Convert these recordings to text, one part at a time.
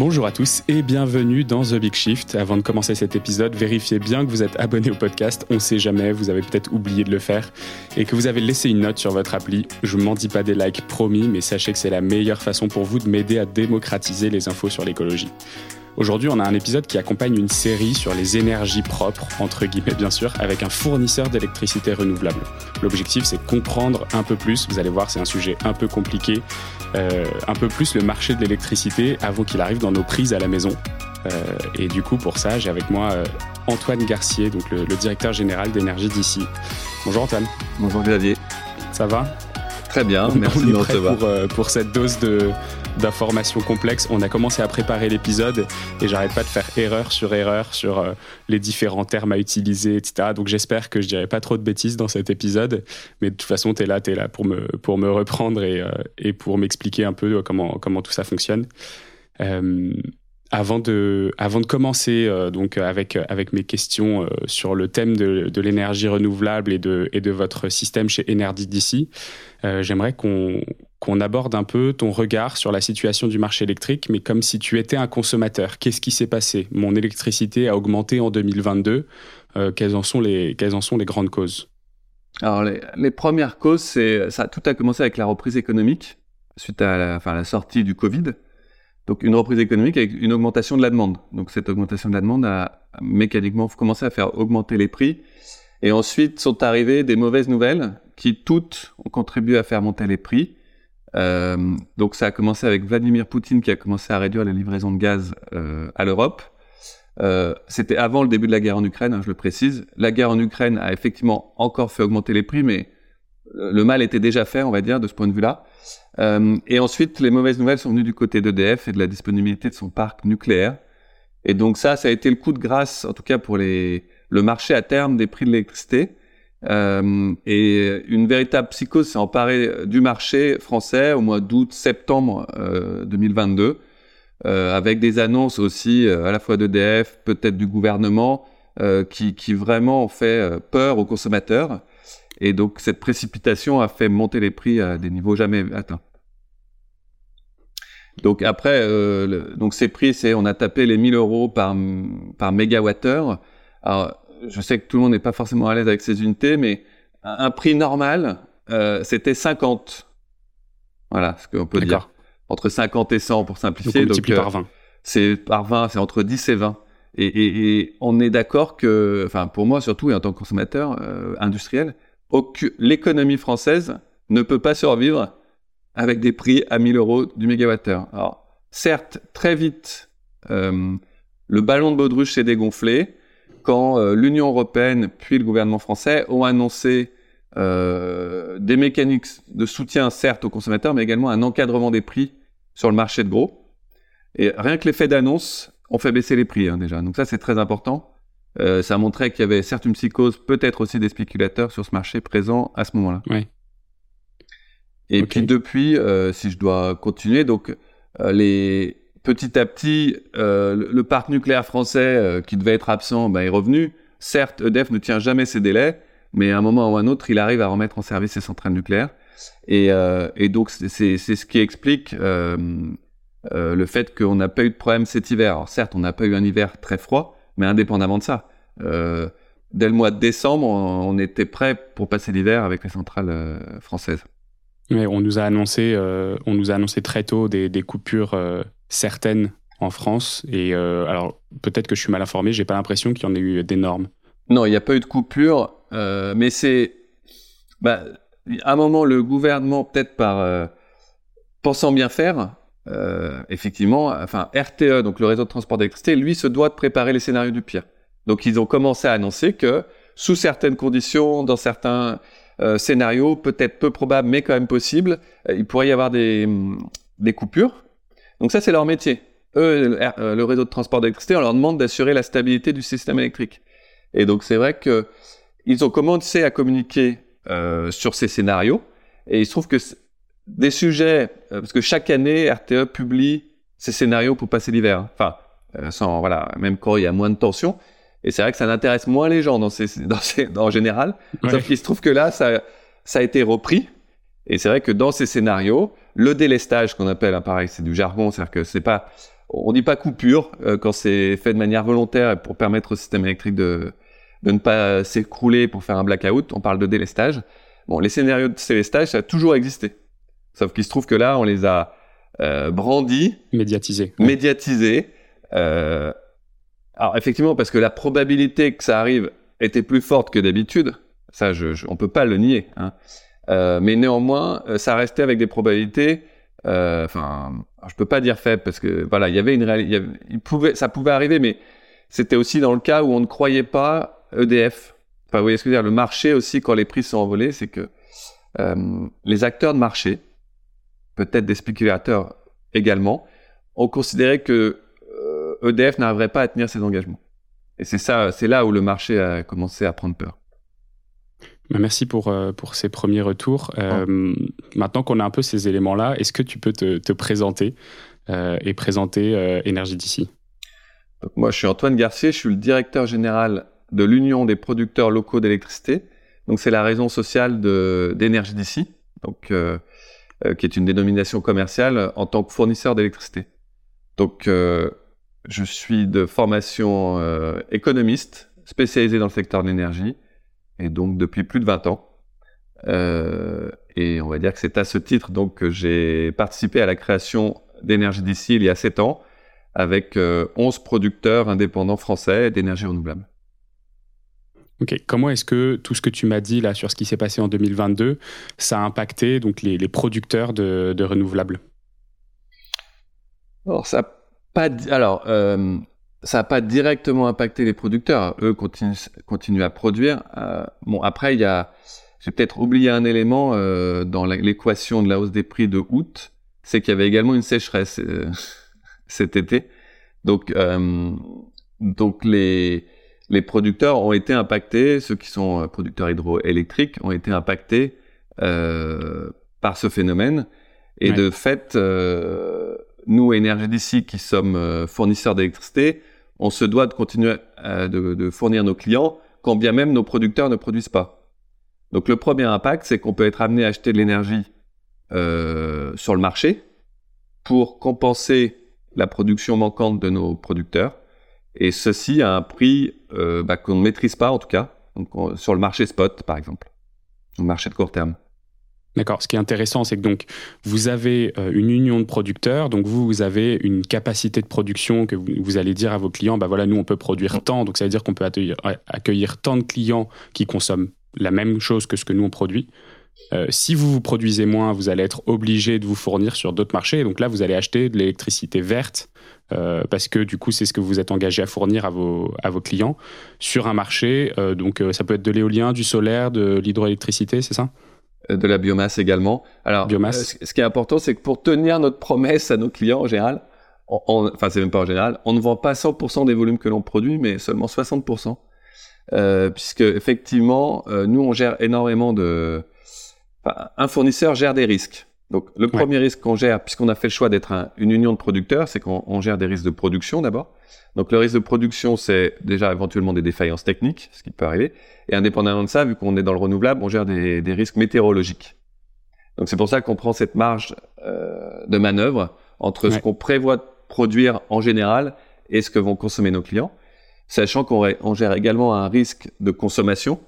Bonjour à tous et bienvenue dans The Big Shift. Avant de commencer cet épisode, vérifiez bien que vous êtes abonné au podcast. On sait jamais, vous avez peut-être oublié de le faire et que vous avez laissé une note sur votre appli. Je ne m'en dis pas des likes promis, mais sachez que c'est la meilleure façon pour vous de m'aider à démocratiser les infos sur l'écologie. Aujourd'hui, on a un épisode qui accompagne une série sur les énergies propres, entre guillemets bien sûr, avec un fournisseur d'électricité renouvelable. L'objectif, c'est comprendre un peu plus, vous allez voir, c'est un sujet un peu compliqué, euh, un peu plus le marché de l'électricité avant qu'il arrive dans nos prises à la maison. Euh, et du coup, pour ça, j'ai avec moi euh, Antoine Garcier, donc le, directeur général d'énergie d'ici. Bonjour Antoine. Bonjour Xavier. Ça va? Très bien, merci de recevoir. Pour, pour cette dose de, d'informations complexes. On a commencé à préparer l'épisode et j'arrête pas de faire erreur sur erreur sur euh, les différents termes à utiliser, etc. Donc j'espère que je dirai pas trop de bêtises dans cet épisode. Mais de toute façon, tu es là, là pour me, pour me reprendre et, euh, et pour m'expliquer un peu comment, comment tout ça fonctionne. Euh, avant de, avant de commencer donc avec, avec mes questions sur le thème de, de l'énergie renouvelable et de, et de votre système chez Energy d'ici, j'aimerais qu'on qu'on aborde un peu ton regard sur la situation du marché électrique, mais comme si tu étais un consommateur. Qu'est-ce qui s'est passé? Mon électricité a augmenté en 2022. Euh, quelles, en sont les, grandes causes? Alors, les, premières causes, c'est ça. Tout a commencé avec la reprise économique suite à la, enfin, la sortie du Covid. Donc, une reprise économique avec une augmentation de la demande. Donc, cette augmentation de la demande a mécaniquement commencé à faire augmenter les prix. Et ensuite sont arrivées des mauvaises nouvelles qui toutes ont contribué à faire monter les prix. Euh, donc ça a commencé avec Vladimir Poutine qui a commencé à réduire les livraisons de gaz euh, à l'Europe. Euh, C'était avant le début de la guerre en Ukraine, hein, je le précise. La guerre en Ukraine a effectivement encore fait augmenter les prix, mais le mal était déjà fait, on va dire, de ce point de vue-là. Euh, et ensuite, les mauvaises nouvelles sont venues du côté d'EDF et de la disponibilité de son parc nucléaire. Et donc ça, ça a été le coup de grâce, en tout cas pour les, le marché à terme des prix de l'électricité. Euh, et une véritable psychose s'est emparée du marché français au mois d'août-septembre euh, 2022, euh, avec des annonces aussi euh, à la fois d'EDF, peut-être du gouvernement, euh, qui, qui, vraiment ont fait peur aux consommateurs. Et donc cette précipitation a fait monter les prix à des niveaux jamais atteints. Donc après, donc ces prix, c'est on a tapé les 1000 euros par par mégawattheure. Je sais que tout le monde n'est pas forcément à l'aise avec ces unités, mais un, prix normal, euh, c'était 50. Voilà ce qu'on peut dire. Entre 50 et 100 pour simplifier. Donc, donc par 20. Euh, c'est par 20, c'est entre 10 et 20. Et, on est d'accord que, enfin pour moi surtout et en tant que consommateur euh, industriel, l'économie française ne peut pas survivre avec des prix à 1000 euros du mégawattheure. Alors certes, très vite, le ballon de baudruche s'est dégonflé quand euh, l'Union européenne puis le gouvernement français ont annoncé euh, des mécaniques de soutien certes aux consommateurs, mais également un encadrement des prix sur le marché de gros. Et rien que l'effet d'annonce ont fait baisser les prix hein, déjà. Donc ça c'est très important. Euh, ça montrait qu'il y avait certes une psychose, peut-être aussi des spéculateurs sur ce marché présent à ce moment-là. Oui. Et puis depuis, si je dois continuer, donc les, petit à petit, euh, le parc nucléaire français euh, qui devait être absent ben, est revenu. Certes, EDF ne tient jamais ses délais, mais à un moment ou à un autre, il arrive à remettre en service ses centrales nucléaires. Et, euh, et donc, c'est ce qui explique le fait qu'on n'a pas eu de problème cet hiver. Alors certes, on n'a pas eu un hiver très froid, mais indépendamment de ça, dès le mois de décembre, on, était prêt pour passer l'hiver avec les centrales françaises. On nous a annoncé, on nous a annoncé très tôt des, coupures certaines en France. Et euh, alors, peut-être que je suis mal informé, j'ai pas l'impression qu'il y en ait eu d'énormes. Non, il n'y a pas eu de coupure, euh, mais c'est. Bah, à un moment, le gouvernement, peut-être par. Euh, pensant bien faire, effectivement, enfin, RTE, donc le réseau de transport d'électricité, lui, se doit de préparer les scénarios du pire. Donc, ils ont commencé à annoncer que, sous certaines conditions, dans certains scénarios, peut-être peu probables, mais quand même possibles, il pourrait y avoir des, des coupures. Donc ça, c'est leur métier. Eux, euh, le réseau de transport d'électricité, on leur demande d'assurer la stabilité du système électrique. Et donc c'est vrai que ils ont commencé à communiquer euh, sur ces scénarios. Et il se trouve que des sujets, euh, parce que chaque année, RTE publie ces scénarios pour passer l'hiver. Enfin, sans, voilà, même quand il y a moins de tension. Et c'est vrai que ça n'intéresse moins les gens dans ces, dans ces, en général. Sauf qu'il se trouve que là, ça, ça a été repris. Et c'est vrai que dans ces scénarios, le délestage qu'on appelle, hein, pareil, c'est du jargon, c'est-à-dire que c'est pas, on dit pas coupure euh, quand c'est fait de manière volontaire pour permettre au système électrique de, de ne pas s'écrouler pour faire un blackout. On parle de délestage. Bon, les scénarios de délestage, ça a toujours existé. Sauf qu'il se trouve que là, on les a euh, brandis, médiatisés, médiatisés. Euh, alors effectivement, parce que la probabilité que ça arrive était plus forte que d'habitude. Ça, je, je, on peut pas le nier. Hein. Euh, mais néanmoins, euh, ça restait avec des probabilités. Euh, enfin, je peux pas dire faible parce que voilà, il y avait une réalité. Ça pouvait arriver, mais c'était aussi dans le cas où on ne croyait pas EDF. Enfin, vous voyez ce que je veux dire Le marché aussi, quand les prix sont envolés, c'est que euh, les acteurs de marché, peut-être des spéculateurs également, ont considéré que EDF n'arriverait pas à tenir ses engagements. Et c'est ça, c'est là où le marché a commencé à prendre peur. Bah, merci pour, euh, pour ces premiers retours. Euh, maintenant qu'on a un peu ces éléments-là, est-ce que tu peux te, te présenter euh, et présenter euh, Énergie d'ici? Moi, je suis Antoine Garcier, je suis le directeur général de l'Union des producteurs locaux d'électricité. Donc, c'est la raison sociale d'Énergie d'ici, donc qui est une dénomination commerciale en tant que fournisseur d'électricité. Donc, je suis de formation économiste, spécialisé dans le secteur de l'énergie et donc depuis plus de 20 ans. Euh, et on va dire que c'est à ce titre donc que j'ai participé à la création d'énergie d'ici il y a 7 ans avec euh, 11 producteurs indépendants français d'énergie renouvelable. Ok, comment est-ce que tout ce que tu m'as dit là sur ce qui s'est passé en 2022, ça a impacté donc les, les producteurs de, de, renouvelables? Alors ça pas alors euh, ça n'a pas directement impacté les producteurs. Eux continuent, continuent à produire. Euh, bon, après, il y a, j'ai peut-être oublié un élément euh, dans l'équation de la hausse des prix de août, c'est qu'il y avait également une sécheresse euh, cet été. Donc, euh, donc les, les producteurs ont été impactés, ceux qui sont producteurs hydroélectriques ont été impactés euh, par ce phénomène. Et ouais. de fait, nous, d'ici, qui sommes fournisseurs d'électricité, on se doit de continuer à, de, fournir nos clients quand bien même nos producteurs ne produisent pas. Donc le premier impact, c'est qu'on peut être amené à acheter de l'énergie euh, sur le marché pour compenser la production manquante de nos producteurs, et ceci à un prix euh, bah, qu'on ne maîtrise pas en tout cas, donc on, sur le marché spot par exemple, le marché de court terme. D'accord. Ce qui est intéressant, c'est que donc vous avez euh, une union de producteurs, donc vous, vous avez une capacité de production que vous, vous allez dire à vos clients, bah voilà, nous on peut produire tant, donc ça veut dire qu'on peut accueillir, accueillir, tant de clients qui consomment la même chose que ce que nous on produit. Euh, si vous vous produisez moins, vous allez être obligé de vous fournir sur d'autres marchés. Donc là, vous allez acheter de l'électricité verte euh, parce que du coup, c'est ce que vous êtes engagé à fournir à vos, à vos clients sur un marché. Euh, donc ça peut être de l'éolien, du solaire, de l'hydroélectricité, c'est ça? De la biomasse également. Alors, biomasse. Euh, ce qui est important, c'est que pour tenir notre promesse à nos clients en général, enfin c'est même pas en général, on ne vend pas 100% des volumes que l'on produit, mais seulement 60%, euh, puisque effectivement, euh, nous on gère énormément de, enfin, un fournisseur gère des risques. Donc le ouais. premier risque qu'on gère, puisqu'on a fait le choix d'être un, une union de producteurs, c'est qu'on gère des risques de production d'abord. Donc le risque de production, c'est déjà éventuellement des défaillances techniques, ce qui peut arriver. Et indépendamment de ça, vu qu'on est dans le renouvelable, on gère des, des risques météorologiques. Donc c'est pour ça qu'on prend cette marge euh, de manœuvre entre ouais. ce qu'on prévoit de produire en général et ce que vont consommer nos clients, sachant qu'on gère également un risque de consommation,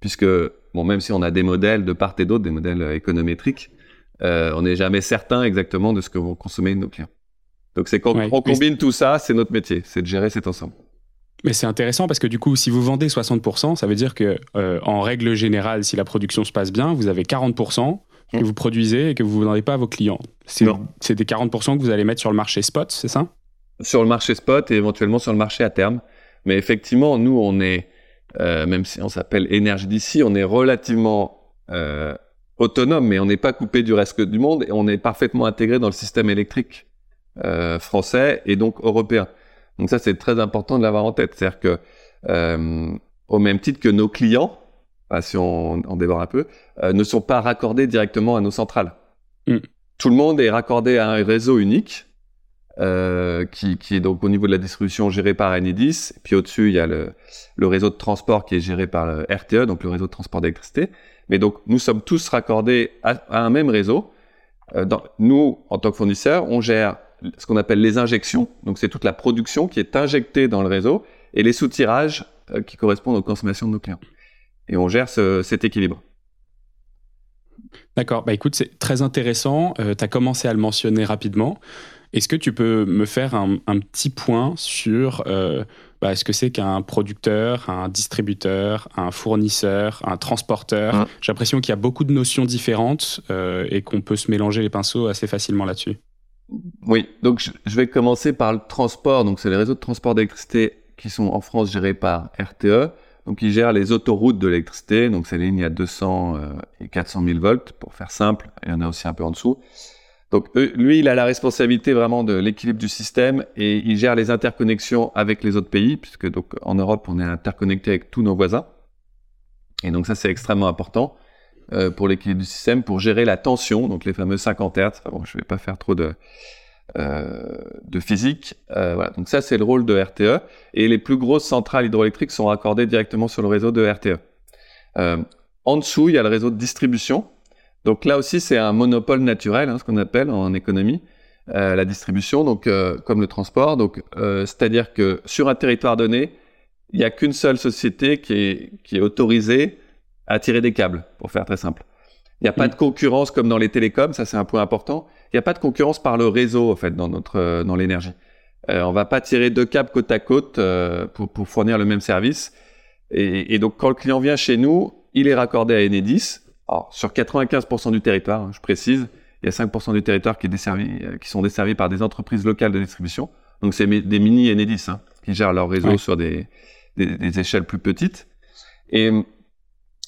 puisque bon, même si on a des modèles de part et d'autre, des modèles économétriques, euh, on n'est jamais certain exactement de ce que vont consommer nos clients. Donc c'est quand ouais, on combine tout ça, c'est notre métier, c'est de gérer cet ensemble. Mais c'est intéressant parce que du coup, si vous vendez 60%, ça veut dire que euh, en règle générale, si la production se passe bien, vous avez 40% que mmh. vous produisez et que vous ne vendez pas à vos clients. C'est des 40% que vous allez mettre sur le marché spot, c'est ça? Sur le marché spot et éventuellement sur le marché à terme. Mais effectivement, nous, on est, euh, même si on s'appelle énergie d'ici, on est relativement euh, autonome, mais on n'est pas coupé du reste du monde et on est parfaitement intégré dans le système électrique euh, français et donc européen. Donc ça, c'est très important de l'avoir en tête. C'est-à-dire que, euh, au même titre que nos clients, bah, si on, on dévore un peu, euh, ne sont pas raccordés directement à nos centrales. Mm. Tout le monde est raccordé à un réseau unique qui, qui, est donc au niveau de la distribution géré par Enedis. Et puis au-dessus, il y a le, le, réseau de transport qui est géré par le RTE, donc le réseau de transport d'électricité. Mais donc, nous sommes tous raccordés à, un même réseau. Dans, nous, en tant que fournisseurs, on gère ce qu'on appelle les injections. Donc, c'est toute la production qui est injectée dans le réseau et les soutirages euh, qui correspondent aux consommations de nos clients. Et on gère cet équilibre. D'accord, bah écoute, c'est très intéressant. Euh, tu as commencé à le mentionner rapidement. Est-ce que tu peux me faire un, petit point sur euh, bah, ce que c'est qu'un producteur, un distributeur, un fournisseur, un transporteur? Mmh. J'ai l'impression qu'il y a beaucoup de notions différentes et qu'on peut se mélanger les pinceaux assez facilement là-dessus. Oui, donc je vais commencer par le transport. Donc c'est les réseaux de transport d'électricité qui sont en France gérés par RTE. Donc ils gèrent les autoroutes de l'électricité. Donc c'est les lignes à 200 euh, et 400 000 volts pour faire simple. Il y en a aussi un peu en dessous. Donc lui, il a la responsabilité vraiment de l'équilibre du système et il gère les interconnexions avec les autres pays, puisque donc en Europe, on est interconnecté avec tous nos voisins. Et donc ça, c'est extrêmement important. Euh, pour l'équilibre du système, pour gérer la tension, donc les fameux 50 Hz. Bon, je ne vais pas faire trop de, euh, physique. Euh, voilà. Donc ça, c'est le rôle de RTE. Et les plus grosses centrales hydroélectriques sont raccordées directement sur le réseau de RTE. Euh, en dessous, il y a le réseau de distribution. Donc là aussi, c'est un monopole naturel, hein, ce qu'on appelle en économie. Euh, la distribution, donc comme le transport, donc c'est-à-dire que sur un territoire donné, il n'y a qu'une seule société qui est, qui est autorisée à tirer des câbles, pour faire très simple. Il n'y a pas mm. de concurrence comme dans les télécoms, ça c'est un point important. Il n'y a pas de concurrence par le réseau en fait dans notre euh, dans l'énergie. Euh, on va pas tirer deux câbles côte à côte euh, pour, pour fournir le même service. Et, et, donc quand le client vient chez nous, il est raccordé à Enedis. Alors, sur 95% du territoire, hein, je précise, il y a 5% du territoire qui, est desservi, euh, qui sont desservis par des entreprises locales de distribution. Donc c'est des mini Enedis hein, qui gèrent leur réseau sur des, des, des échelles plus petites. Et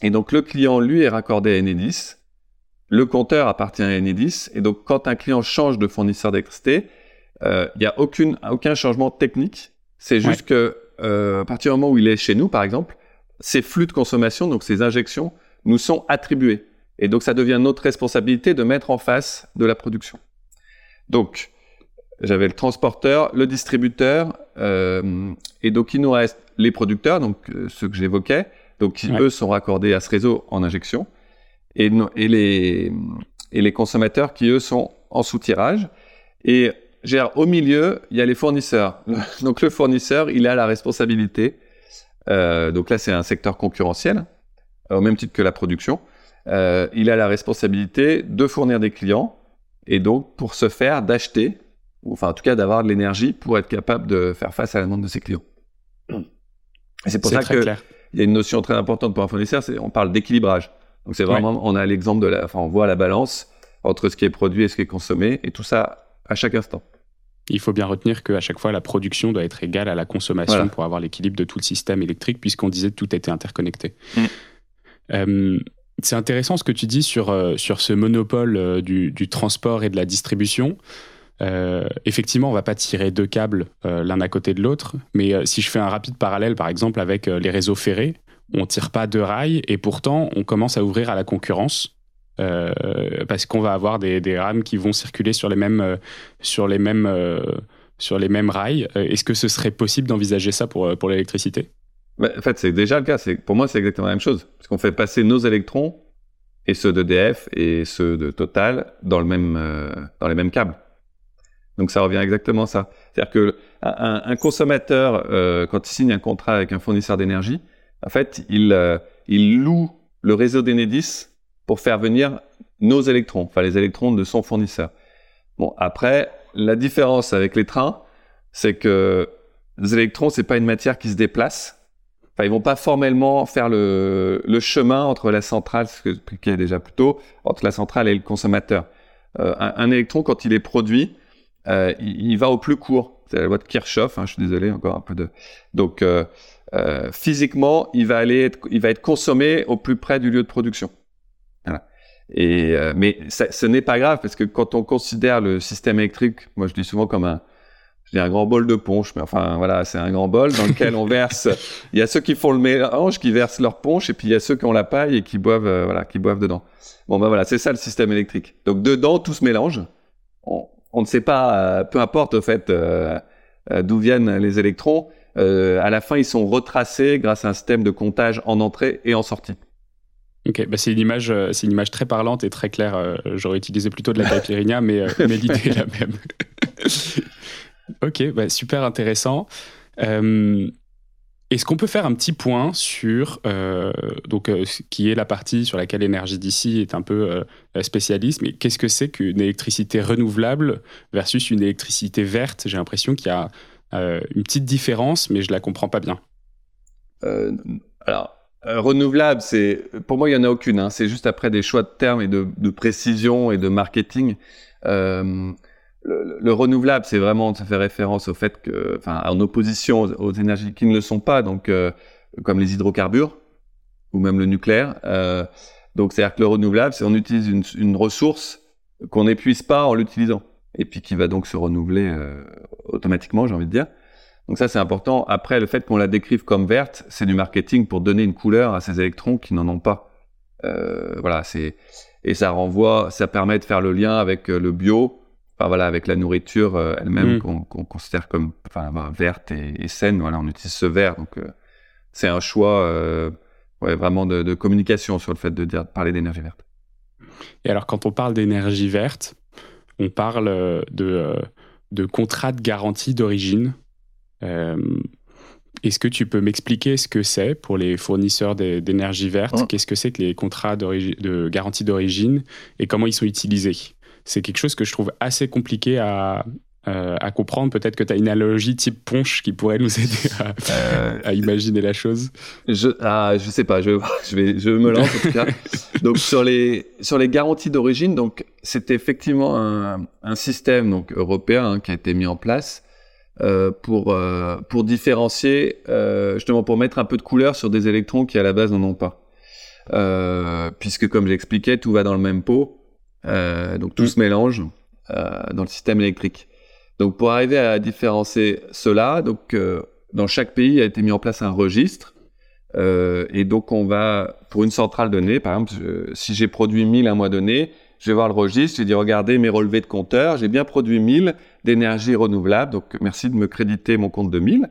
et donc le client, lui, est raccordé à Enedis. Le compteur appartient à Enedis. Et donc quand un client change de fournisseur d'électricité, euh, il n'y a aucune, aucun changement technique. C'est juste que euh, à partir du moment où il est chez nous, par exemple, ces flux de consommation, donc ces injections, nous sont attribués. Et donc ça devient notre responsabilité de mettre en face de la production. Donc j'avais le transporteur, le distributeur, euh, et donc il nous reste les producteurs, donc euh, ceux que j'évoquais, donc qui eux sont raccordés à ce réseau en injection, et, et, les, et les consommateurs qui eux sont en soutirage. Et gère au milieu, il y a les fournisseurs. donc le fournisseur, il a la responsabilité. Euh, donc là, c'est un secteur concurrentiel, au même titre que la production. Euh, il a la responsabilité de fournir des clients et donc pour se faire d'acheter, ou enfin en tout cas d'avoir de l'énergie pour être capable de faire face à la demande de ses clients. C'est pour ça que clair il y a une notion très importante pour un fournisseur, c'est on parle d'équilibrage. Donc c'est vraiment, on a l'exemple de la, enfin on voit la balance entre ce qui est produit et ce qui est consommé, et tout ça à chaque instant. Il faut bien retenir qu'à chaque fois, la production doit être égale à la consommation pour avoir l'équilibre de tout le système électrique, puisqu'on disait que tout était interconnecté. Mm. Euh, c'est intéressant ce que tu dis sur, euh, sur ce monopole euh, du, du, transport et de la distribution. Effectivement, on va pas tirer deux câbles l'un à côté de l'autre, mais si je fais un rapide parallèle, par exemple, avec les réseaux ferrés, on tire pas deux rails et pourtant on commence à ouvrir à la concurrence. parce qu'on va avoir des, rames qui vont circuler sur les mêmes, sur les mêmes, sur les mêmes rails. Est-ce que ce serait possible d'envisager ça pour, pour l'électricité? Bah, En fait, c'est déjà le cas. Pour moi, c'est exactement la même chose. Parce qu'on fait passer nos électrons et ceux d'EDF et ceux de Total dans, le même, dans les mêmes câbles. Donc ça revient exactement à ça. C'est-à-dire que un, consommateur, euh, quand il signe un contrat avec un fournisseur d'énergie, en fait, il, euh, il loue le réseau d'Enedis pour faire venir nos électrons, enfin les électrons de son fournisseur. Bon, après, la différence avec les trains, c'est que les électrons, c'est pas une matière qui se déplace. Enfin, ils vont pas formellement faire le, le chemin entre la centrale, ce que j'expliquais déjà plus tôt, entre la centrale et le consommateur. Euh, un, un, électron, quand il est produit, euh, il, va au plus court. C'est la loi de Kirchhoff. Hein, je suis désolé, encore un peu de. Donc euh, euh, physiquement, il va aller, être, il va être consommé au plus près du lieu de production. Voilà. Et mais ça, ce n'est pas grave parce que quand on considère le système électrique, moi je dis souvent comme un, j'ai un grand bol de punch, mais enfin voilà, c'est un grand bol dans lequel on verse. Il y a ceux qui font le mélange, qui versent leur punch, et puis il y a ceux qui ont la paille et qui boivent, voilà, qui boivent dedans. Bon ben voilà, c'est ça le système électrique. Donc dedans, tout se mélange. On, on ne sait pas, peu importe au fait d'où viennent les électrons, à la fin ils sont retracés grâce à un système de comptage en entrée et en sortie. Ok, bah c'est une image, c'est une image très parlante et très claire. J'aurais utilisé plutôt de la caipirinha, mais, mais l'idée est la même. ok, bah super intéressant. Euh, est-ce qu'on peut faire un petit point sur euh, donc euh, qui est la partie sur laquelle l'énergie d'ici est un peu spécialiste, mais qu'est-ce que c'est qu'une électricité renouvelable versus une électricité verte? J'ai l'impression qu'il y a une petite différence, mais je la comprends pas bien. alors renouvelable, c'est pour moi il y en a aucune. Hein. c'est juste après des choix de termes et de, de précision et de marketing le, renouvelable, c'est vraiment, ça fait référence au fait que, enfin, en opposition aux, énergies qui ne le sont pas, donc euh, comme les hydrocarbures ou même le nucléaire. Euh, donc, c'est-à-dire que le renouvelable, c'est on utilise une, une ressource qu'on n'épuise pas en l'utilisant, et puis qui va donc se renouveler euh, automatiquement, j'ai envie de dire. Donc ça, c'est important. Après, le fait qu'on la décrive comme verte, c'est du marketing pour donner une couleur à ces électrons qui n'en ont pas. Euh, voilà, c'est et ça renvoie, ça permet de faire le lien avec le bio, voilà, avec la nourriture euh, elle-même mm. qu'on considère comme enfin, bah, verte et, saine. Voilà, on utilise ce vert. Donc, euh, c'est un choix euh, ouais, vraiment de, communication sur le fait de, dire, parler d'énergie verte. Et alors, quand on parle d'énergie verte, on parle de, de contrat de garantie d'origine. Est-ce que tu peux m'expliquer ce que c'est pour les fournisseurs d'énergie verte? Oh. Qu'est-ce que c'est que les contrats de garantie d'origine et comment ils sont utilisés? C'est quelque chose que je trouve assez compliqué à, euh, à comprendre. Peut-être que tu as une analogie type ponche qui pourrait nous aider à, euh, imaginer la chose. Je, ah, je sais pas, je, je, vais, je me lance en tout cas. donc sur les, sur les garanties d'origine, donc c'est effectivement un, un, système donc européen hein, qui a été mis en place euh, pour pour différencier justement pour mettre un peu de couleur sur des électrons qui à la base n'en ont pas. puisque comme j'expliquais, tout va dans le même pot. Euh, donc tout mm. se mélange euh, dans le système électrique. Donc pour arriver à différencier cela, donc euh, dans chaque pays a été mis en place un registre. et donc on va, pour une centrale donnée, par exemple, si j'ai produit 1000 un mois donné, je vais voir le registre, je vais dire regardez mes relevés de compteur, j'ai bien produit 1000 d'énergie renouvelable, donc merci de me créditer mon compte de 1000.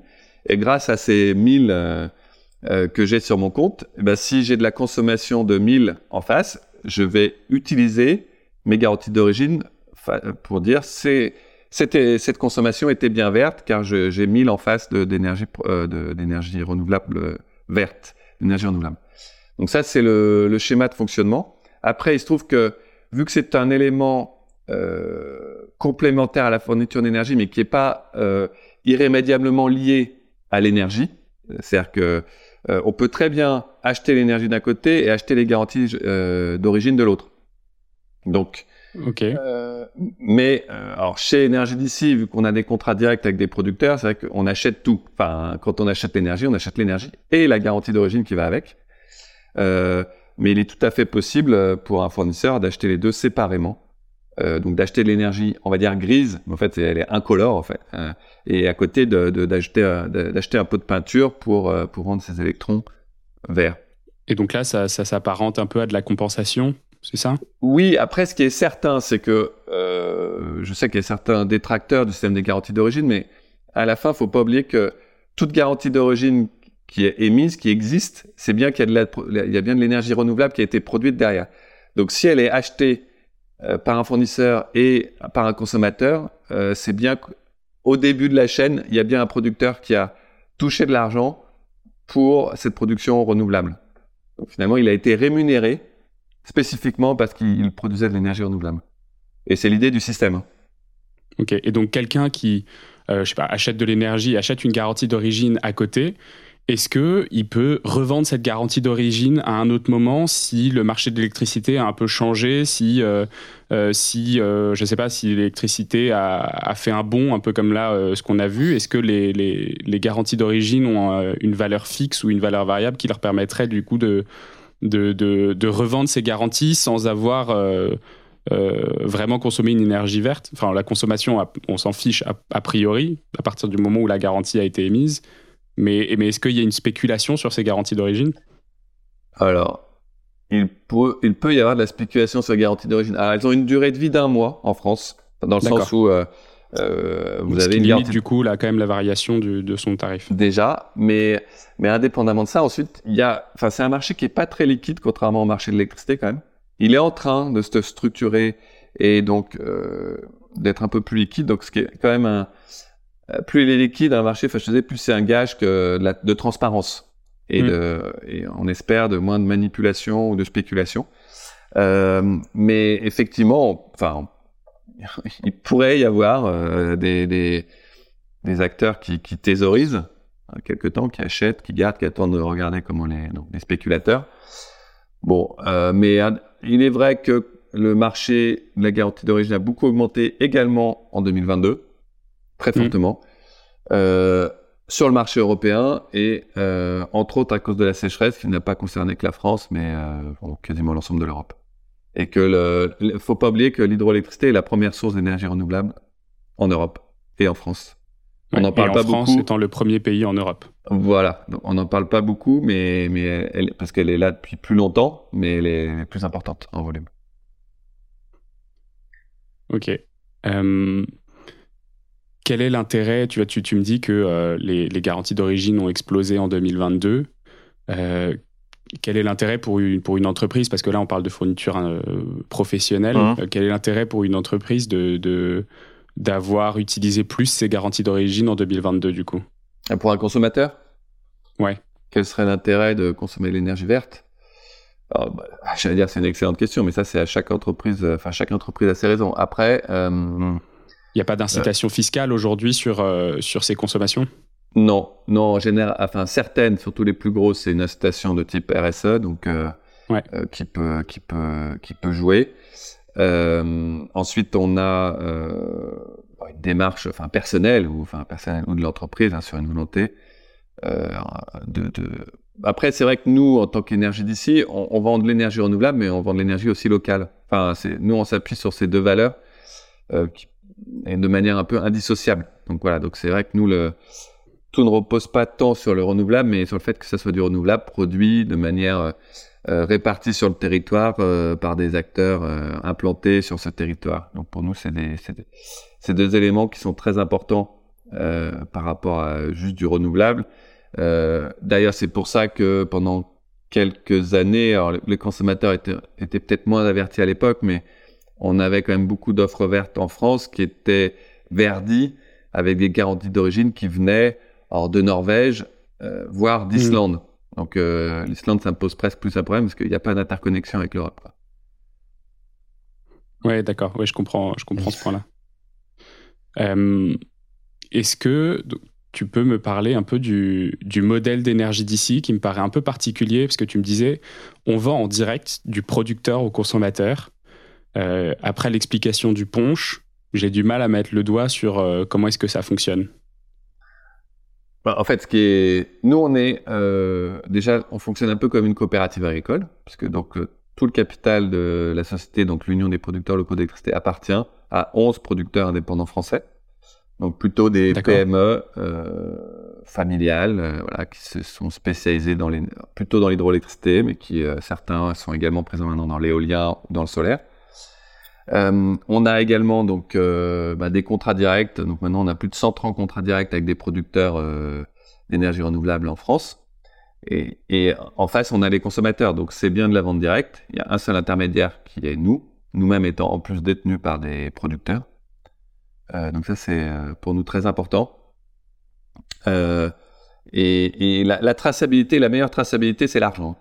Et grâce à ces 1000 euh, que j'ai sur mon compte, eh ben, si j'ai de la consommation de 1000 en face, je vais utiliser mes garanties d'origine pour dire c'est cette consommation était bien verte car j'ai mis en face d'énergie euh, renouvelable euh, verte, d'énergie renouvelable. Donc ça c'est le, schéma de fonctionnement. Après il se trouve que vu que c'est un élément euh, complémentaire à la fourniture d'énergie mais qui n'est pas euh, irrémédiablement lié à l'énergie, c'est-à-dire que on peut très bien acheter l'énergie d'un côté et acheter les garanties d'origine de l'autre. Donc. Euh, mais euh, alors chez Énergie d'ici, vu qu'on a des contrats directs avec des producteurs, c'est vrai qu'on achète tout. Enfin, quand on achète l'énergie, on achète l'énergie et la garantie d'origine qui va avec. Euh, mais il est tout à fait possible pour un fournisseur d'acheter les deux séparément. Donc d'acheter de l'énergie, on va dire grise, mais en fait elle est incolore en fait, euh, et à côté d'acheter de, un pot de peinture pour pour rendre ces électrons verts. Et donc là, ça, ça s'apparente un peu à de la compensation? C'est ça? Oui, après, ce qui est certain, c'est que euh, je sais qu'il y a certains détracteurs du système des garanties d'origine, mais à la fin, il faut pas oublier que toute garantie d'origine qui est émise, qui existe, c'est bien qu'il y, a il y a bien de l'énergie renouvelable qui a été produite derrière. Donc, si elle est achetée euh, par un fournisseur et par un consommateur, euh, c'est bien qu'au début de la chaîne, il y a bien un producteur qui a touché de l'argent pour cette production renouvelable. Donc, finalement, il a été rémunéré spécifiquement parce qu'il produisait de l'énergie renouvelable. Et c'est l'idée du système. Hein. Ok, et donc quelqu'un qui, euh, sais pas, achète de l'énergie, achète une garantie d'origine à côté, est-ce que il peut revendre cette garantie d'origine à un autre moment si le marché de l'électricité a un peu changé, si, euh, euh, si je sais pas, si l'électricité a, fait un bond, un peu comme là ce qu'on a vu? Est-ce que les, les, garanties d'origine ont une valeur fixe ou une valeur variable qui leur permettrait du coup de, de, de, revendre ces garanties sans avoir euh, euh, vraiment consommé une énergie verte. Enfin, la consommation, on s'en fiche a, priori, à partir du moment où la garantie a été émise. Mais, mais est-ce qu'il y a une spéculation sur ces garanties d'origine? Alors, il peut, il peut y avoir de la spéculation sur les garanties d'origine. Alors, elles ont une durée de vie d'un mois en France. Dans le sens où euh, vous avez limite du coup là quand même la variation de son tarif. Déjà, mais mais indépendamment de ça, ensuite il y a, enfin c'est un marché qui est pas très liquide contrairement au marché de l'électricité quand même. Il est en train de se structurer et donc euh, d'être un peu plus liquide. Donc ce qui est quand même un euh, plus il est liquide un marché, enfin je disais plus c'est un gage que de, la, de transparence et mm. de et on espère de moins de manipulation ou de spéculation. Euh, mais effectivement, enfin il pourrait y avoir euh, des, des, des, acteurs qui, qui thésaurisent euh, quelque temps, qui achètent, qui gardent, qui attendent de regarder comment les, donc, les spéculateurs. Bon, euh, mais il est vrai que le marché de la garantie d'origine a beaucoup augmenté également en 2022, très mmh. fortement, euh, sur le marché européen et euh, entre autres à cause de la sécheresse qui n'a pas concerné que la France, mais euh, quasiment l'ensemble de l'Europe et que le, faut pas oublier que l'hydroélectricité est la première source d'énergie renouvelable en Europe et en France. On n'en parle pas France beaucoup. étant le premier pays en Europe. Voilà, on n'en parle pas beaucoup, mais, mais elle, parce qu'elle est là depuis plus longtemps, mais elle est plus importante en volume. Ok. Euh, quel est l'intérêt tu, tu, tu me dis que euh, les, les, garanties d'origine ont explosé en 2022. Euh, quel est l'intérêt pour une, pour une entreprise Parce que là, on parle de fourniture euh, professionnelle. Hein. Euh, quel est l'intérêt pour une entreprise de, d'avoir utilisé plus ces garanties d'origine en 2022, du coup? Pour un consommateur? Ouais. Quel serait l'intérêt de consommer l'énergie verte? Bah, J'allais dire, c'est une excellente question, mais ça, c'est à chaque entreprise. Euh, enfin, chaque entreprise a ses raisons. Après. Il n'y a pas d'incitation fiscale aujourd'hui sur, sur ces consommations? Non, non, en général, enfin certaines, surtout les plus grosses, c'est une incitation de type RSE, donc euh, euh, qui peut, qui peut, qui peut jouer. Euh, ensuite, on a une démarche, enfin personnelle ou enfin personnelle ou de l'entreprise hein, sur une volonté de, de... Après, c'est vrai que nous, en tant qu'énergie d'ici, on, on, vend de l'énergie renouvelable, mais on vend de l'énergie aussi locale. Enfin, nous, on s'appuie sur ces deux valeurs qui, et de manière un peu indissociable. Donc voilà, donc c'est vrai que nous, le, tout ne repose pas tant sur le renouvelable, mais sur le fait que ça soit du renouvelable produit de manière euh, euh, répartie sur le territoire euh, par des acteurs implantés sur ce territoire. Donc pour nous, c'est des, deux éléments qui sont très importants par rapport à juste du renouvelable. D'ailleurs, c'est pour ça que pendant quelques années, alors les consommateurs étaient, étaient peut-être moins avertis à l'époque, mais on avait quand même beaucoup d'offres vertes en France qui étaient verdies avec des garanties d'origine qui venaient alors de Norvège, euh, voire mm. d'Islande. Donc euh, l'Islande, ça me pose presque plus un problème parce qu'il n'y a pas d'interconnexion avec l'Europe. Ouais, d'accord. Ouais, je comprends, je comprends ce point-là. Euh, est-ce que tu peux me parler un peu du, du modèle d'énergie d'ici qui me paraît un peu particulier parce que tu me disais, on vend en direct du producteur au consommateur. après l'explication du punch, j'ai du mal à mettre le doigt sur comment est-ce que ça fonctionne. Bah, en fait, ce qui est, nous, on est euh, déjà, on fonctionne un peu comme une coopérative agricole, parce que donc euh, tout le capital de la société, donc l'Union des producteurs locaux d'électricité, appartient à 11 producteurs indépendants français, donc plutôt des PME euh, familiales, voilà, qui se sont spécialisés dans les, plutôt dans l'hydroélectricité, mais qui certains sont également présents maintenant dans l'éolien ou dans le solaire. Euh, on a également donc euh, bah, des contrats directs. Donc maintenant, on a plus de 130 contrats directs avec des producteurs euh, d'énergie renouvelable en France. Et, et, en face, on a les consommateurs. Donc c'est bien de la vente directe. Il y a un seul intermédiaire qui est nous, nous-mêmes étant en plus détenus par des producteurs. Euh, donc ça, c'est pour nous très important. et, et la, la, traçabilité, la meilleure traçabilité, c'est l'argent.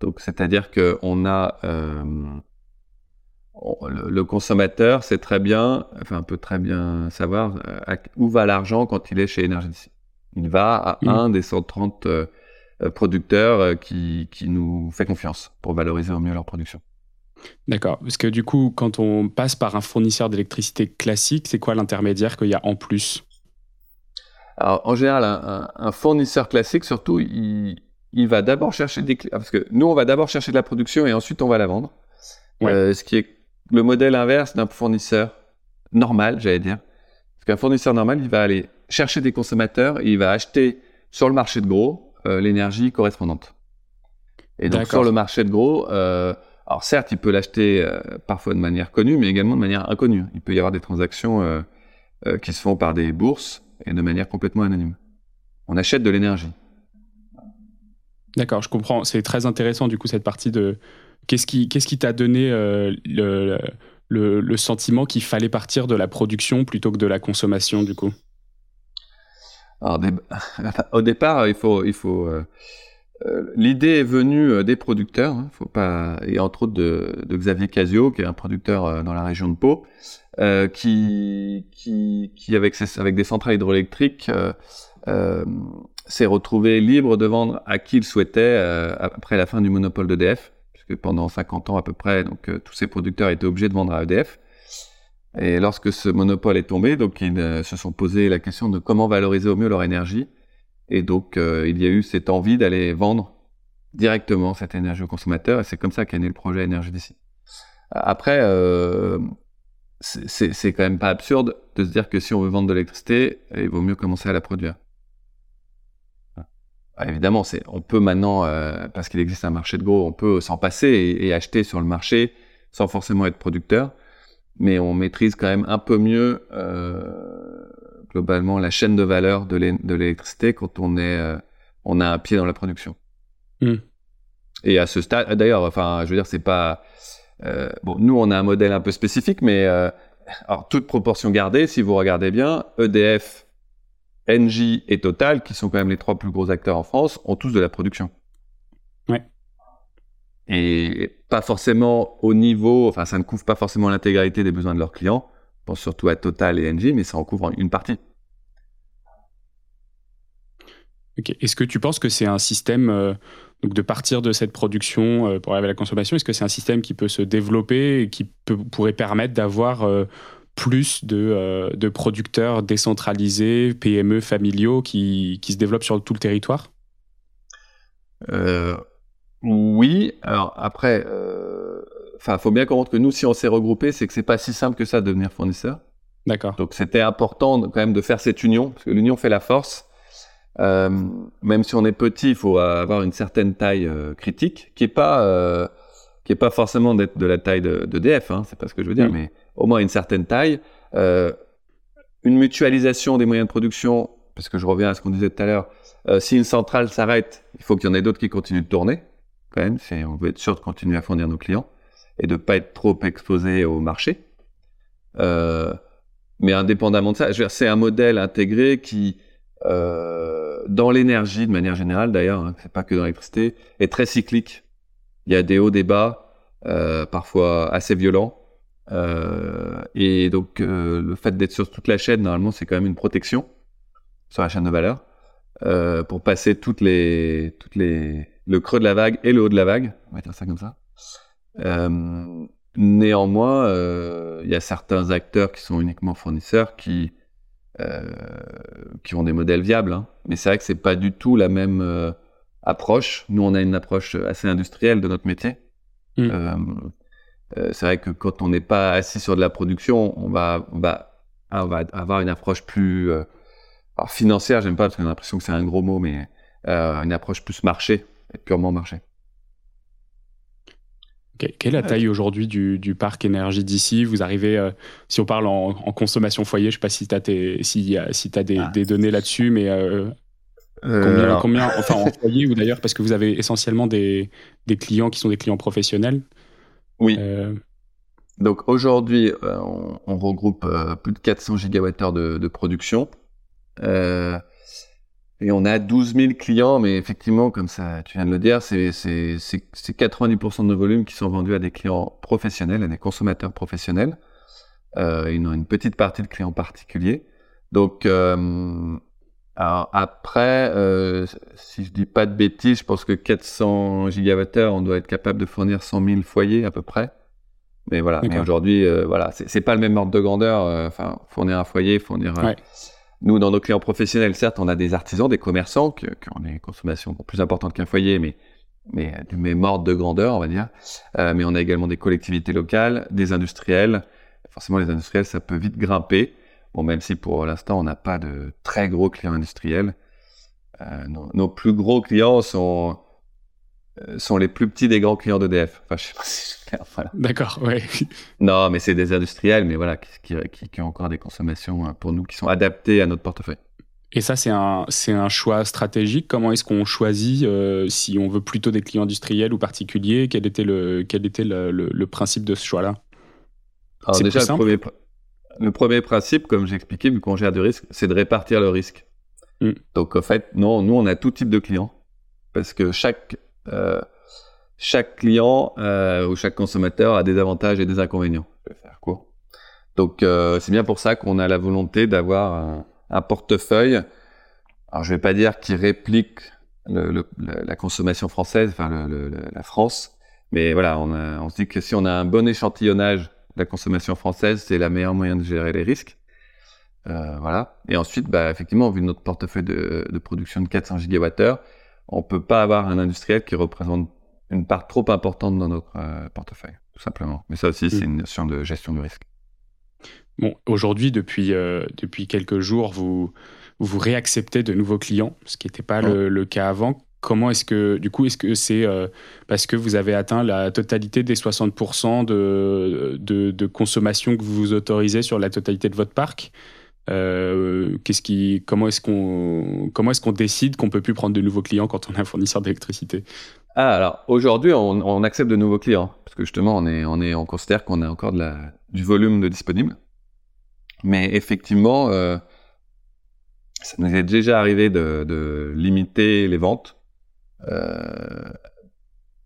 Donc c'est-à-dire que on a le, consommateur sait très bien, enfin peut très bien savoir euh, où va l'argent quand il est chez Energy. Il va à mm. un des 130 euh, euh, producteurs qui, qui, nous fait confiance pour valoriser au mieux leur production. D'accord. Parce que du coup, quand on passe par un fournisseur d'électricité classique, c'est quoi l'intermédiaire qu'il y a en plus? Alors, en général, un, fournisseur classique, surtout, il, il va d'abord chercher des... Parce que nous, on va d'abord chercher de la production et ensuite on va la vendre. ce qui est le modèle inverse d'un fournisseur normal, j'allais dire. Parce qu'un fournisseur normal, il va aller chercher des consommateurs et il va acheter sur le marché de gros euh, l'énergie correspondante. Et donc sur le marché de gros, euh, alors certes, il peut l'acheter parfois de manière connue, mais également de manière inconnue. Il peut y avoir des transactions qui se font par des bourses et de manière complètement anonyme. On achète de l'énergie. D'accord, je comprends. C'est très intéressant du coup cette partie de qu'est-ce qui t'a donné euh, le, le, sentiment qu'il fallait partir de la production plutôt que de la consommation du coup? Au départ, il faut il faut euh, euh, l'idée est venue des producteurs, hein, et entre autres de, Xavier Casio, qui est un producteur dans la région de Pau, qui qui qui avec ses, avec des centrales hydroélectriques s'est retrouvé libre de vendre à qui il souhaitait après la fin du monopole d'EDF, pendant 50 ans à peu près, donc euh, tous ces producteurs étaient obligés de vendre à EDF. Et lorsque ce monopole est tombé, donc ils euh, se sont posé la question de comment valoriser au mieux leur énergie. Et donc il y a eu cette envie d'aller vendre directement cette énergie aux consommateurs, et c'est comme ça qu'est né le projet Énergie d'ici. Après, c'est quand même pas absurde de se dire que si on veut vendre de l'électricité, il vaut mieux commencer à la produire. Ah, évidemment, c'est, on peut maintenant, euh, parce qu'il existe un marché de gros, on peut s'en passer et, acheter sur le marché sans forcément être producteur, mais on maîtrise quand même un peu mieux euh, globalement la chaîne de valeur de, l'électricité quand on est, euh, on a un pied dans la production. Hmm. Et à ce stade, d'ailleurs, enfin, je veux dire, c'est pas bon. Nous, on a un modèle un peu spécifique, mais alors toute proportion gardée, si vous regardez bien, EDF Engie et Total, qui sont quand même les trois plus gros acteurs en France, ont tous de la production. Ouais. Et pas forcément au niveau, enfin, ça ne couvre pas forcément l'intégralité des besoins de leurs clients. Je pense surtout à Total et Engie, mais ça en couvre une partie. Est-ce que tu penses que c'est un système, euh, donc de partir de cette production euh, pour arriver à la consommation, est-ce que c'est un système qui peut se développer et qui pourrait permettre d'avoir euh, plus de, euh, de, producteurs décentralisés, PME, familiaux qui, qui, se développent sur tout le territoire? Euh, Oui. Alors après, euh, enfin, faut bien comprendre que nous, si on s'est regroupé, c'est que c'est pas si simple que ça de devenir fournisseur. D'accord. Donc c'était important quand même de faire cette union, parce que l'union fait la force. même si on est petit, il faut avoir une certaine taille critique, qui est pas qui est pas forcément d'être de la taille de, de DF, hein, c'est pas ce que je veux dire, mais au moins une certaine taille, euh, une mutualisation des moyens de production, parce que je reviens à ce qu'on disait tout à l'heure, euh, si une centrale s'arrête, il faut qu'il y en ait d'autres qui continuent de tourner, quand même, si on veut être sûr de continuer à fournir nos clients et de pas être trop exposé au marché. Euh, mais indépendamment de ça, c'est un modèle intégré qui, dans l'énergie de manière générale d'ailleurs, hein, c'est pas que dans l'électricité, est très cyclique. Il y a des hauts, des bas, parfois assez violents. Euh, et donc, euh, le fait d'être sur toute la chaîne, normalement, c'est quand même une protection sur la chaîne de valeur euh, pour passer toutes les, toutes les, le creux de la vague et le haut de la vague. On va dire ça comme ça. néanmoins, il y a certains acteurs qui sont uniquement fournisseurs qui, qui ont des modèles viables. Hein. Mais c'est vrai que c'est pas du tout la même approche. Nous, on a une approche assez industrielle de notre métier. Mmh. Euh, c'est vrai que quand on n'est pas assis sur de la production, on va, on va, on va avoir une approche plus euh, alors financière. J'aime pas parce qu'on a l'impression que c'est un gros mot, mais euh, une approche plus marché, purement marché. Quelle est la taille aujourd'hui du, du, parc énergie d'ici? Vous arrivez, si on parle en, consommation foyer, je ne sais pas si tu as, si, si as des, ah. des, données là-dessus, mais combien, combien, enfin en foyer ou d'ailleurs, parce que vous avez essentiellement des, des, clients qui sont des clients professionnels. Oui. Euh, Donc aujourd'hui, euh, on, regroupe euh, plus de 400 gigawattheures de, de production. et on a 12 000 clients, mais effectivement, comme ça, tu viens de le dire, c'est 90% de nos volumes qui sont vendus à des clients professionnels, à des consommateurs professionnels. Euh, une, une petite partie de clients particuliers. Donc, alors après, euh, si je dis pas de bêtises, je pense que 400 gigawattheures, on doit être capable de fournir 100 000 foyers à peu près. Mais voilà, mais aujourd'hui, euh, voilà, c'est pas le même ordre de grandeur. Euh, enfin, fournir un foyer, fournir. Euh, nous, dans nos clients professionnels, certes, on a des artisans, des commerçants qui, qui ont des consommations plus importantes qu'un foyer, mais mais du même ordre de grandeur, on va dire. mais on a également des collectivités locales, des industriels. Forcément, les industriels, ça peut vite grimper. Bon, même si pour l'instant, on n'a pas de très gros clients industriels. Euh, nos, plus gros clients sont sont les plus petits des grands clients d'EDF. Enfin, je sais pas si clair. Voilà. D'accord, ouais. Non, mais c'est des industriels, mais voilà, qui, qui, qui, ont encore des consommations pour nous qui sont adaptées à notre portefeuille. Et ça, c'est un, c'est un choix stratégique. Comment est-ce qu'on choisit euh, si on veut plutôt des clients industriels ou particuliers? Quel était le, quel était le, le, principe de ce choix-là? Alors déjà, le premier, le premier, principe, comme j'ai expliqué, vu qu'on gère du risque, c'est de répartir le risque. Mm. Donc en fait, non, nous, on a tout type de clients. Parce que chaque, euh, chaque client euh, ou chaque consommateur a des avantages et des inconvénients. Je vais faire court. Donc euh, c'est bien pour ça qu'on a la volonté d'avoir un un portefeuille, alors je vais pas dire qui réplique le, la consommation française, enfin la France, mais voilà, on, on, se dit que si on a un bon échantillonnage la consommation française, c'est la meilleure moyen de gérer les risques. Euh, voilà. Et ensuite, bah, effectivement, vu notre portefeuille de, de production de 400 gigawattheures, on peut pas avoir un industriel qui représente une part trop importante dans notre euh, portefeuille, tout simplement. Mais ça aussi, c'est mmh. une notion de gestion du risque. Bon, aujourd'hui, depuis, euh, depuis quelques jours, vous, vous réacceptez de nouveaux clients, ce qui n'était pas le, cas avant. Comment est-ce que, du coup, est-ce que c'est euh, parce que vous avez atteint la totalité des 60% de, de, consommation que vous autorisez sur la totalité de votre parc euh, qu'est-ce qui, comment est-ce qu'on, comment est-ce qu'on décide qu'on peut plus prendre de nouveaux clients quand on est un fournisseur d'électricité? Ah, alors aujourd'hui, on, accepte de nouveaux clients parce que justement, on est, on est, on considère qu'on a encore de la, du volume de disponible. Mais effectivement, euh, ça nous est déjà arrivé de, de limiter les ventes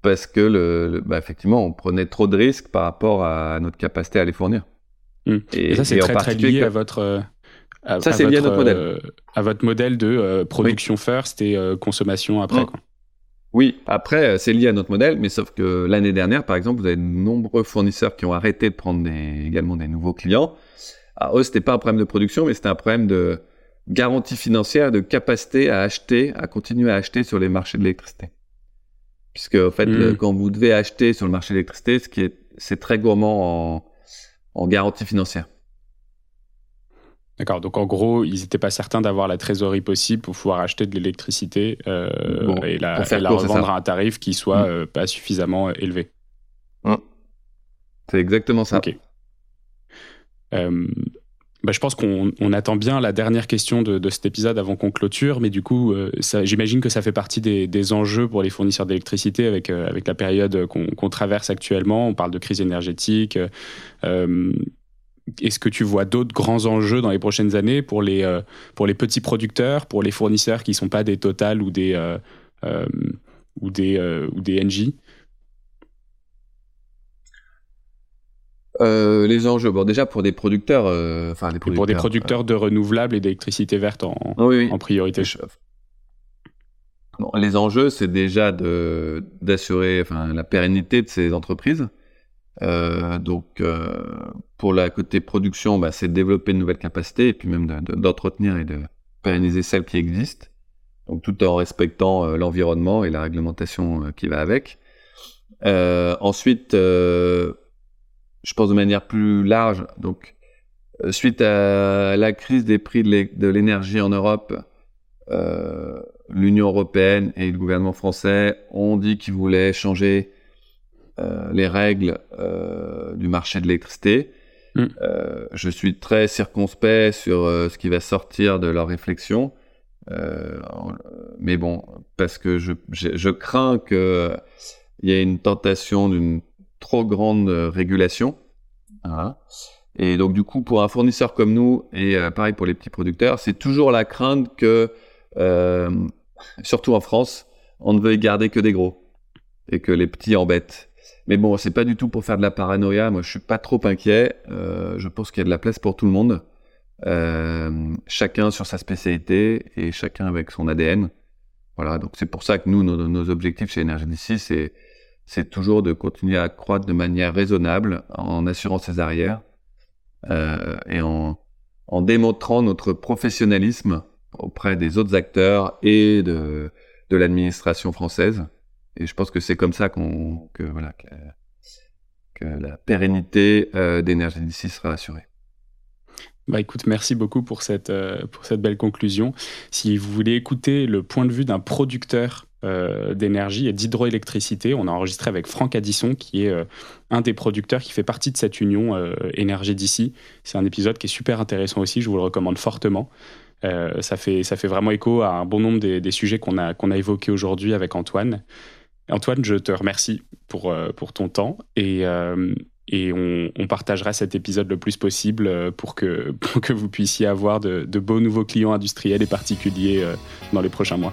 parce que, le, bah effectivement, on prenait trop de risques par rapport à notre capacité à les fournir. Mmh. Et, ça, c'est très, très lié à votre. À, ça, c'est lié à notre modèle. Euh, à votre modèle de euh, production first et euh, consommation après. Quoi. Oui, après, c'est lié à notre modèle, mais sauf que l'année dernière, par exemple, vous avez de nombreux fournisseurs qui ont arrêté de prendre des, également des nouveaux clients alors, ah, eux, c'était pas un problème de production, mais c'était un problème de garantie financière, de capacité à acheter, à continuer à acheter sur les marchés de l'électricité. Puisque, en fait, hmm. quand vous devez acheter sur le marché de l'électricité, ce qui est, c'est très gourmand en, en garantie financière. D'accord, donc en gros, ils n'étaient pas certains d'avoir la trésorerie possible pour pouvoir acheter de l'électricité euh, et la, la revendre à un tarif qui soit hmm. euh, pas suffisamment élevé. Hmm. C'est exactement ça. Ok. Euh, bah, je pense qu'on attend bien la dernière question de, cet épisode avant qu'on clôture, mais du coup, euh, j'imagine que ça fait partie des, enjeux pour les fournisseurs d'électricité avec, euh, la période qu'on traverse actuellement. On parle de crise énergétique. Est-ce que tu vois d'autres grands enjeux dans les prochaines années pour les, petits producteurs, pour les fournisseurs qui ne sont pas des Total ou des, des, ou des NG Euh, les enjeux, bon déjà pour des producteurs, euh, enfin des pour des producteurs de renouvelables et d'électricité verte en, en priorité. Bon, les enjeux, c'est déjà de d'assurer, enfin la pérennité de ces entreprises. Euh, donc pour la côté production, bah, c'est de développer de nouvelles capacités et puis même d'entretenir et de pérenniser celles qui existent. Donc tout en respectant l'environnement et la réglementation qui va avec. ensuite je pense de manière plus large. Donc, euh, suite à la crise des prix de l'énergie en Europe, euh, l'Union européenne et le gouvernement français ont dit qu'ils voulaient changer euh, les règles du marché de l'électricité. Mm. je suis très circonspect sur ce qui va sortir de leur réflexion. mais bon, parce que je, je crains qu'il y ait une tentation d'une trop grande euh, régulation. Et donc du coup, pour un fournisseur comme nous, et euh, pareil pour les petits producteurs, c'est toujours la crainte que, euh, surtout en France, on ne veuille garder que des gros et que les petits embêtent. Mais bon, c'est pas du tout pour faire de la paranoïa. Moi, je suis pas trop inquiet. je pense qu'il y a de la place pour tout le monde. chacun sur sa spécialité et chacun avec son ADN. Voilà. Donc c'est pour ça que nous, nos, objectifs chez Energy c'est c'est toujours de continuer à croître de manière raisonnable en assurant ses arrières euh, et en, démontrant notre professionnalisme auprès des autres acteurs et de, l'administration française. Et je pense que c'est comme ça que la pérennité euh, d'énergie d'ici sera assurée. Bah écoute, merci beaucoup pour cette, euh, pour cette belle conclusion. Si vous voulez écouter le point de vue d'un producteur d'énergie et d'hydroélectricité. On a enregistré avec Franck Addisson, qui est un des producteurs qui fait partie de cette union énergie d'ici. C'est un épisode qui est super intéressant aussi, je vous le recommande fortement. ça, fait, ça fait vraiment écho à un bon nombre des, sujets qu'on a, a évoqués aujourd'hui avec Antoine. Antoine, je te remercie pour, pour ton temps et, et on, partagera cet épisode le plus possible euh, pour que, que vous puissiez avoir de, beaux nouveaux clients industriels et particuliers euh, dans les prochains mois.